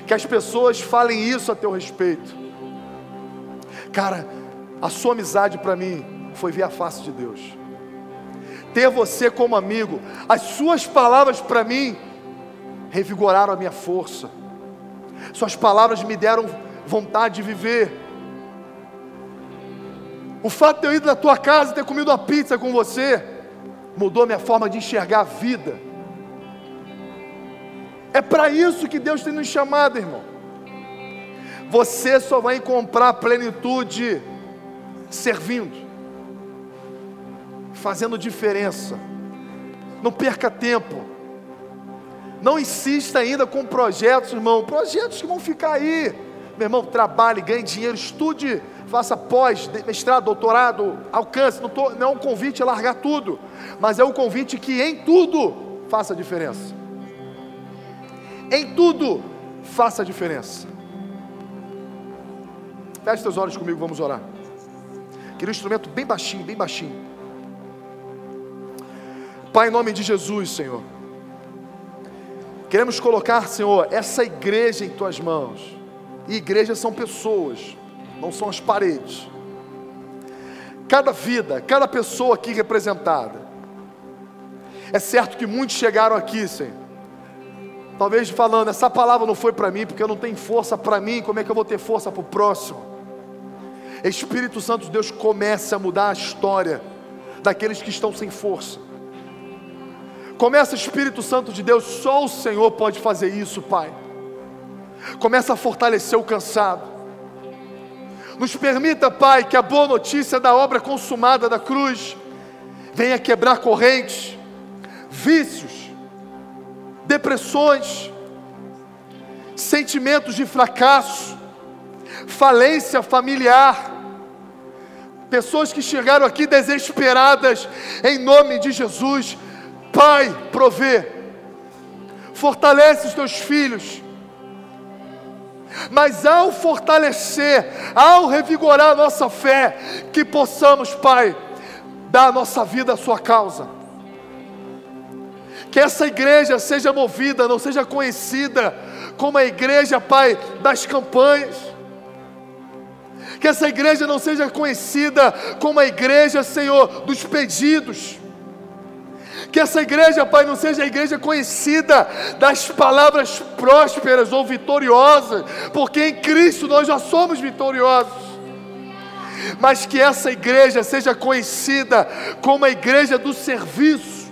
Que as pessoas falem isso a teu respeito. Cara, a sua amizade para mim foi ver a face de Deus. Ter você como amigo, as suas palavras para mim revigoraram a minha força. Suas palavras me deram vontade de viver. O fato de eu ir na tua casa e ter comido uma pizza com você mudou minha forma de enxergar a vida. É para isso que Deus tem nos chamado, irmão. Você só vai encontrar plenitude servindo, fazendo diferença. Não perca tempo. Não insista ainda com projetos, irmão. Projetos que vão ficar aí. Meu irmão, trabalhe, ganhe dinheiro, estude, faça pós, mestrado, doutorado, alcance. Não, tô, não é um convite a largar tudo, mas é um convite que em tudo faça diferença. Em tudo faça diferença. Feche seus olhos comigo, vamos orar. Queria um instrumento bem baixinho, bem baixinho. Pai, em nome de Jesus, Senhor. Queremos colocar, Senhor, essa igreja em tuas mãos. E igrejas são pessoas, não são as paredes. Cada vida, cada pessoa aqui representada. É certo que muitos chegaram aqui, Senhor. Talvez falando, essa palavra não foi para mim, porque eu não tenho força para mim, como é que eu vou ter força para o próximo? Espírito Santo de Deus comece a mudar a história daqueles que estão sem força. Começa, Espírito Santo de Deus, só o Senhor pode fazer isso, Pai. Começa a fortalecer o cansado. Nos permita, Pai, que a boa notícia da obra consumada da cruz venha quebrar correntes, vícios, depressões, sentimentos de fracasso, falência familiar. Pessoas que chegaram aqui desesperadas, em nome de Jesus, Pai, provê, fortalece os teus filhos, mas ao fortalecer, ao revigorar a nossa fé, que possamos, Pai, dar a nossa vida à Sua causa. Que essa igreja seja movida, não seja conhecida como a igreja, Pai, das campanhas. Que essa igreja não seja conhecida como a igreja, Senhor, dos pedidos que essa igreja, Pai, não seja a igreja conhecida das palavras prósperas ou vitoriosas, porque em Cristo nós já somos vitoriosos. Mas que essa igreja seja conhecida como a igreja do serviço.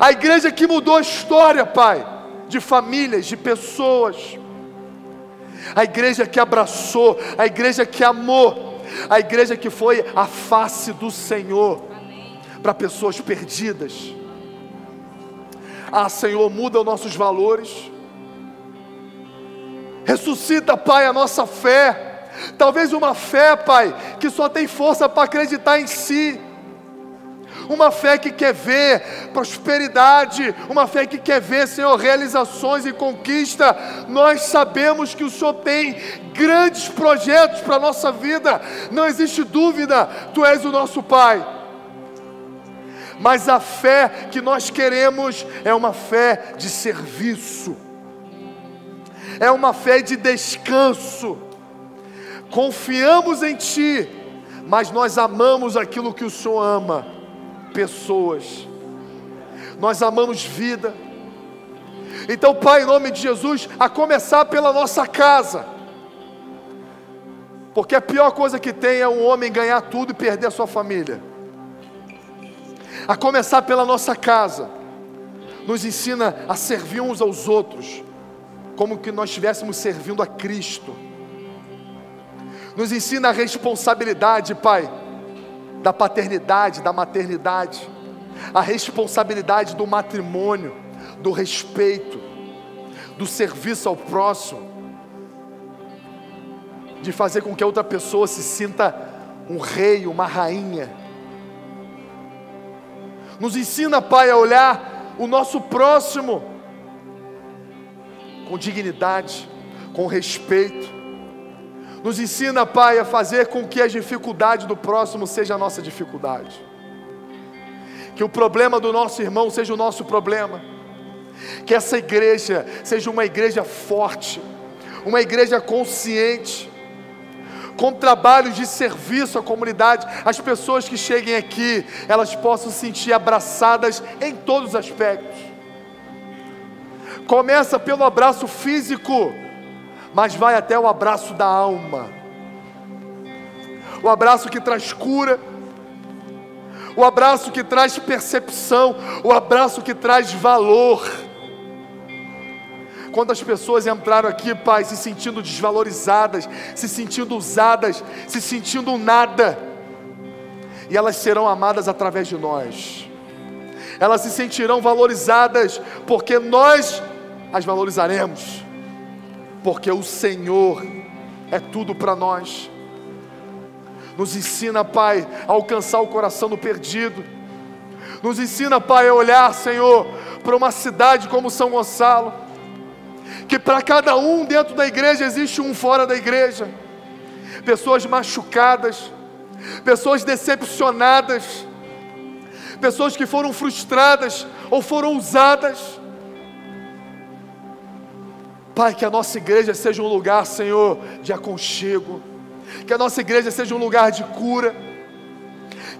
A igreja que mudou a história, Pai, de famílias, de pessoas. A igreja que abraçou, a igreja que amou, a igreja que foi a face do Senhor para pessoas perdidas. Ah, Senhor, muda os nossos valores. Ressuscita, Pai, a nossa fé. Talvez uma fé, Pai, que só tem força para acreditar em si. Uma fé que quer ver prosperidade, uma fé que quer ver, Senhor, realizações e conquista. Nós sabemos que o Senhor tem grandes projetos para a nossa vida, não existe dúvida, Tu és o nosso Pai mas a fé que nós queremos é uma fé de serviço, é uma fé de descanso. Confiamos em Ti, mas nós amamos aquilo que o Senhor ama: pessoas, nós amamos vida. Então, Pai, em nome de Jesus, a começar pela nossa casa, porque a pior coisa que tem é um homem ganhar tudo e perder a sua família a começar pela nossa casa, nos ensina a servir uns aos outros, como que nós estivéssemos servindo a Cristo. Nos ensina a responsabilidade, Pai, da paternidade, da maternidade, a responsabilidade do matrimônio, do respeito, do serviço ao próximo, de fazer com que a outra pessoa se sinta um rei, uma rainha nos ensina, Pai, a olhar o nosso próximo com dignidade, com respeito. Nos ensina, Pai, a fazer com que a dificuldade do próximo seja a nossa dificuldade. Que o problema do nosso irmão seja o nosso problema. Que essa igreja seja uma igreja forte, uma igreja consciente, com trabalhos de serviço à comunidade, as pessoas que cheguem aqui, elas possam se sentir abraçadas em todos os aspectos. Começa pelo abraço físico, mas vai até o abraço da alma. O abraço que traz cura, o abraço que traz percepção, o abraço que traz valor. Quantas pessoas entraram aqui, Pai, se sentindo desvalorizadas, se sentindo usadas, se sentindo nada, e elas serão amadas através de nós, elas se sentirão valorizadas, porque nós as valorizaremos, porque o Senhor é tudo para nós. Nos ensina, Pai, a alcançar o coração do perdido. Nos ensina, Pai, a olhar, Senhor, para uma cidade como São Gonçalo. Que para cada um dentro da igreja existe um fora da igreja. Pessoas machucadas, pessoas decepcionadas, pessoas que foram frustradas ou foram usadas. Pai, que a nossa igreja seja um lugar, Senhor, de aconchego que a nossa igreja seja um lugar de cura,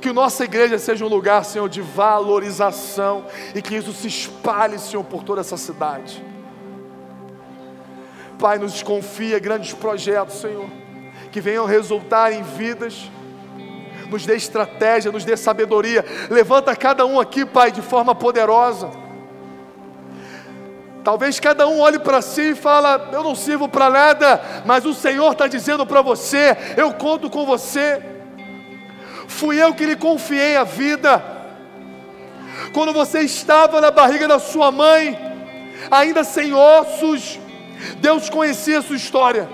que a nossa igreja seja um lugar, Senhor, de valorização e que isso se espalhe, Senhor, por toda essa cidade. Pai, nos confia grandes projetos, Senhor, que venham resultar em vidas, nos dê estratégia, nos dê sabedoria. Levanta cada um aqui, Pai, de forma poderosa Talvez cada um olhe para si e fala: Eu não sirvo para nada, mas o Senhor está dizendo para você: Eu conto com você. Fui eu que lhe confiei a vida. Quando você estava na barriga da sua mãe, ainda sem ossos, Deus conhecia a sua história.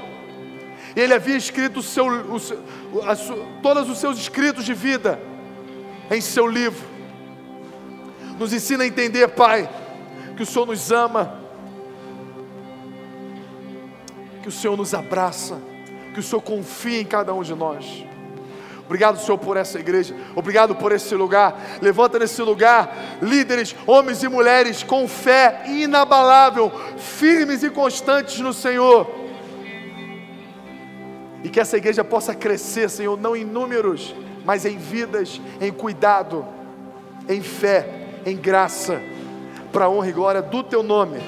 Ele havia escrito o seu, o seu, a, todos os seus escritos de vida em seu livro. Nos ensina a entender, Pai, que o Senhor nos ama, que o Senhor nos abraça, que o Senhor confia em cada um de nós. Obrigado, Senhor, por essa igreja. Obrigado por esse lugar. Levanta nesse lugar líderes, homens e mulheres com fé inabalável, firmes e constantes no Senhor. E que essa igreja possa crescer, Senhor, não em números, mas em vidas, em cuidado, em fé, em graça, para honra e glória do Teu nome.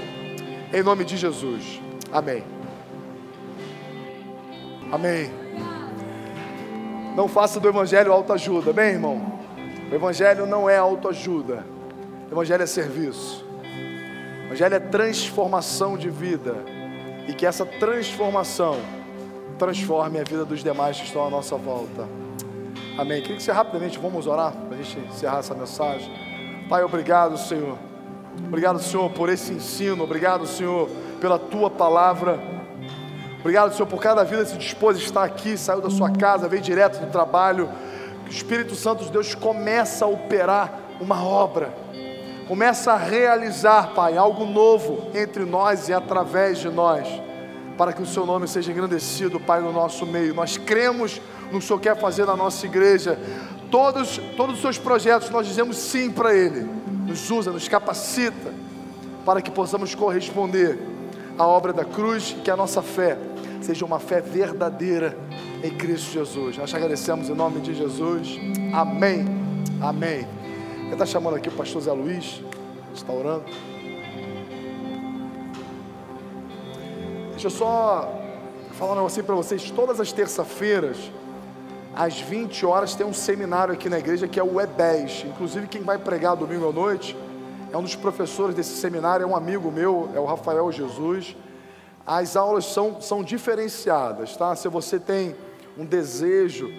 Em nome de Jesus. Amém. Amém. Não faça do Evangelho autoajuda, bem, irmão? O Evangelho não é autoajuda, o Evangelho é serviço, o Evangelho é transformação de vida, e que essa transformação transforme a vida dos demais que estão à nossa volta. Amém. Queria que você rapidamente vamos orar para a gente encerrar essa mensagem. Pai, obrigado, Senhor. Obrigado, Senhor, por esse ensino. Obrigado, Senhor, pela tua palavra. Obrigado, Senhor, por cada vida se dispôs estar aqui, saiu da sua casa, veio direto do trabalho. O Espírito Santo de Deus começa a operar uma obra, começa a realizar, Pai, algo novo entre nós e através de nós, para que o Seu nome seja engrandecido, Pai, no nosso meio. Nós cremos no que o Senhor quer fazer na nossa igreja. Todos, todos os seus projetos, nós dizemos sim para Ele. Nos usa, nos capacita, para que possamos corresponder à obra da cruz que a nossa fé seja uma fé verdadeira em Cristo Jesus. Nós te agradecemos em nome de Jesus. Amém. Amém. Ele está chamando aqui o pastor Zé Luiz, está orando. Deixa eu só falar um negocinho para vocês. Todas as terça-feiras, às 20 horas, tem um seminário aqui na igreja que é o EBES. Inclusive, quem vai pregar domingo à noite é um dos professores desse seminário, é um amigo meu, é o Rafael Jesus as aulas são, são diferenciadas, tá? Se você tem um desejo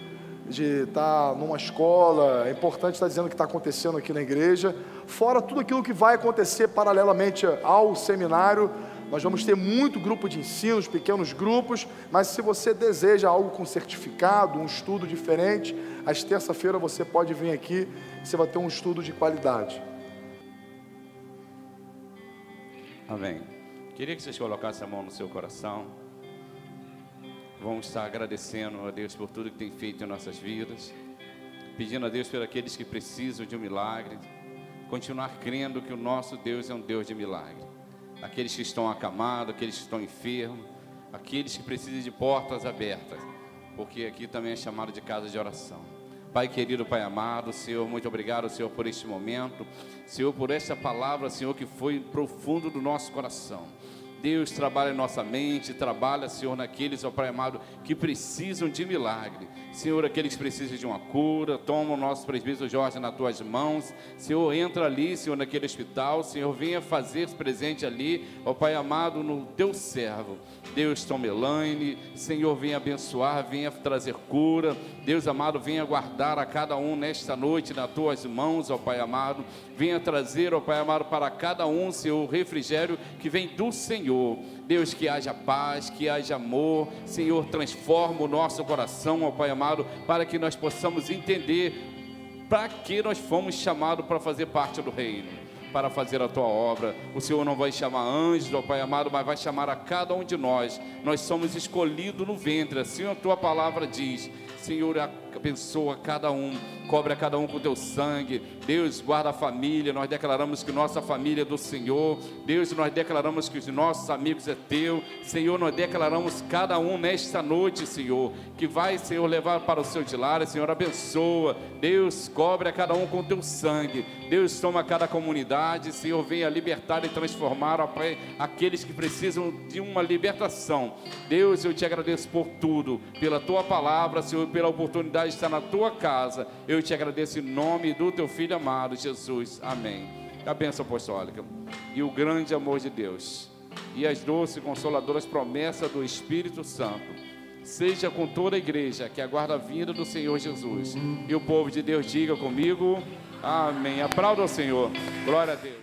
de estar numa escola, é importante estar dizendo o que está acontecendo aqui na igreja, fora tudo aquilo que vai acontecer paralelamente ao seminário, nós vamos ter muito grupo de ensinos, pequenos grupos, mas se você deseja algo com certificado, um estudo diferente, às terça-feira você pode vir aqui, você vai ter um estudo de qualidade. Amém. Queria que vocês colocassem a mão no seu coração. Vamos estar agradecendo a Deus por tudo que tem feito em nossas vidas. Pedindo a Deus por aqueles que precisam de um milagre. Continuar crendo que o nosso Deus é um Deus de milagre. Aqueles que estão acamados, aqueles que estão enfermos, aqueles que precisam de portas abertas. Porque aqui também é chamado de casa de oração. Pai querido, Pai amado, Senhor, muito obrigado, Senhor, por este momento. Senhor, por esta palavra, Senhor, que foi profundo do nosso coração. Deus trabalha em nossa mente, trabalha, Senhor, naqueles, ó Pai amado, que precisam de milagre. Senhor, aqueles que precisam de uma cura, toma o nosso presbítero Jorge nas tuas mãos. Senhor, entra ali, Senhor, naquele hospital. Senhor, venha fazer presente ali, ó Pai amado, no teu servo. Deus, toma Elaine. Senhor, venha abençoar, venha trazer cura. Deus amado, venha guardar a cada um nesta noite nas tuas mãos, ó Pai amado. Venha trazer, ó Pai amado, para cada um, Senhor, o refrigério que vem do Senhor. Deus, que haja paz, que haja amor. Senhor, transforma o nosso coração, ó Pai amado, para que nós possamos entender para que nós fomos chamados para fazer parte do reino para fazer a tua obra. O Senhor não vai chamar anjos, ó Pai amado, mas vai chamar a cada um de nós. Nós somos escolhidos no ventre, assim a tua palavra diz. Senhor, abençoa cada um, cobre a cada um com teu sangue. Deus, guarda a família. Nós declaramos que nossa família é do Senhor. Deus, nós declaramos que os nossos amigos é teu. Senhor, nós declaramos cada um nesta noite, Senhor, que vai, Senhor, levar para o seu lar. Senhor, abençoa. Deus, cobre a cada um com teu sangue. Deus, toma cada comunidade. Senhor, venha libertar e transformar, Pai, aqueles que precisam de uma libertação. Deus, eu te agradeço por tudo, pela tua palavra, Senhor, pela oportunidade estar na tua casa. Eu te agradeço em nome do teu filho amado, Jesus. Amém. A bênção apostólica e o grande amor de Deus e as doces e consoladoras promessas do Espírito Santo seja com toda a igreja que aguarda a vinda do Senhor Jesus. E o povo de Deus diga comigo: Amém. Aplauda o Senhor. Glória a Deus.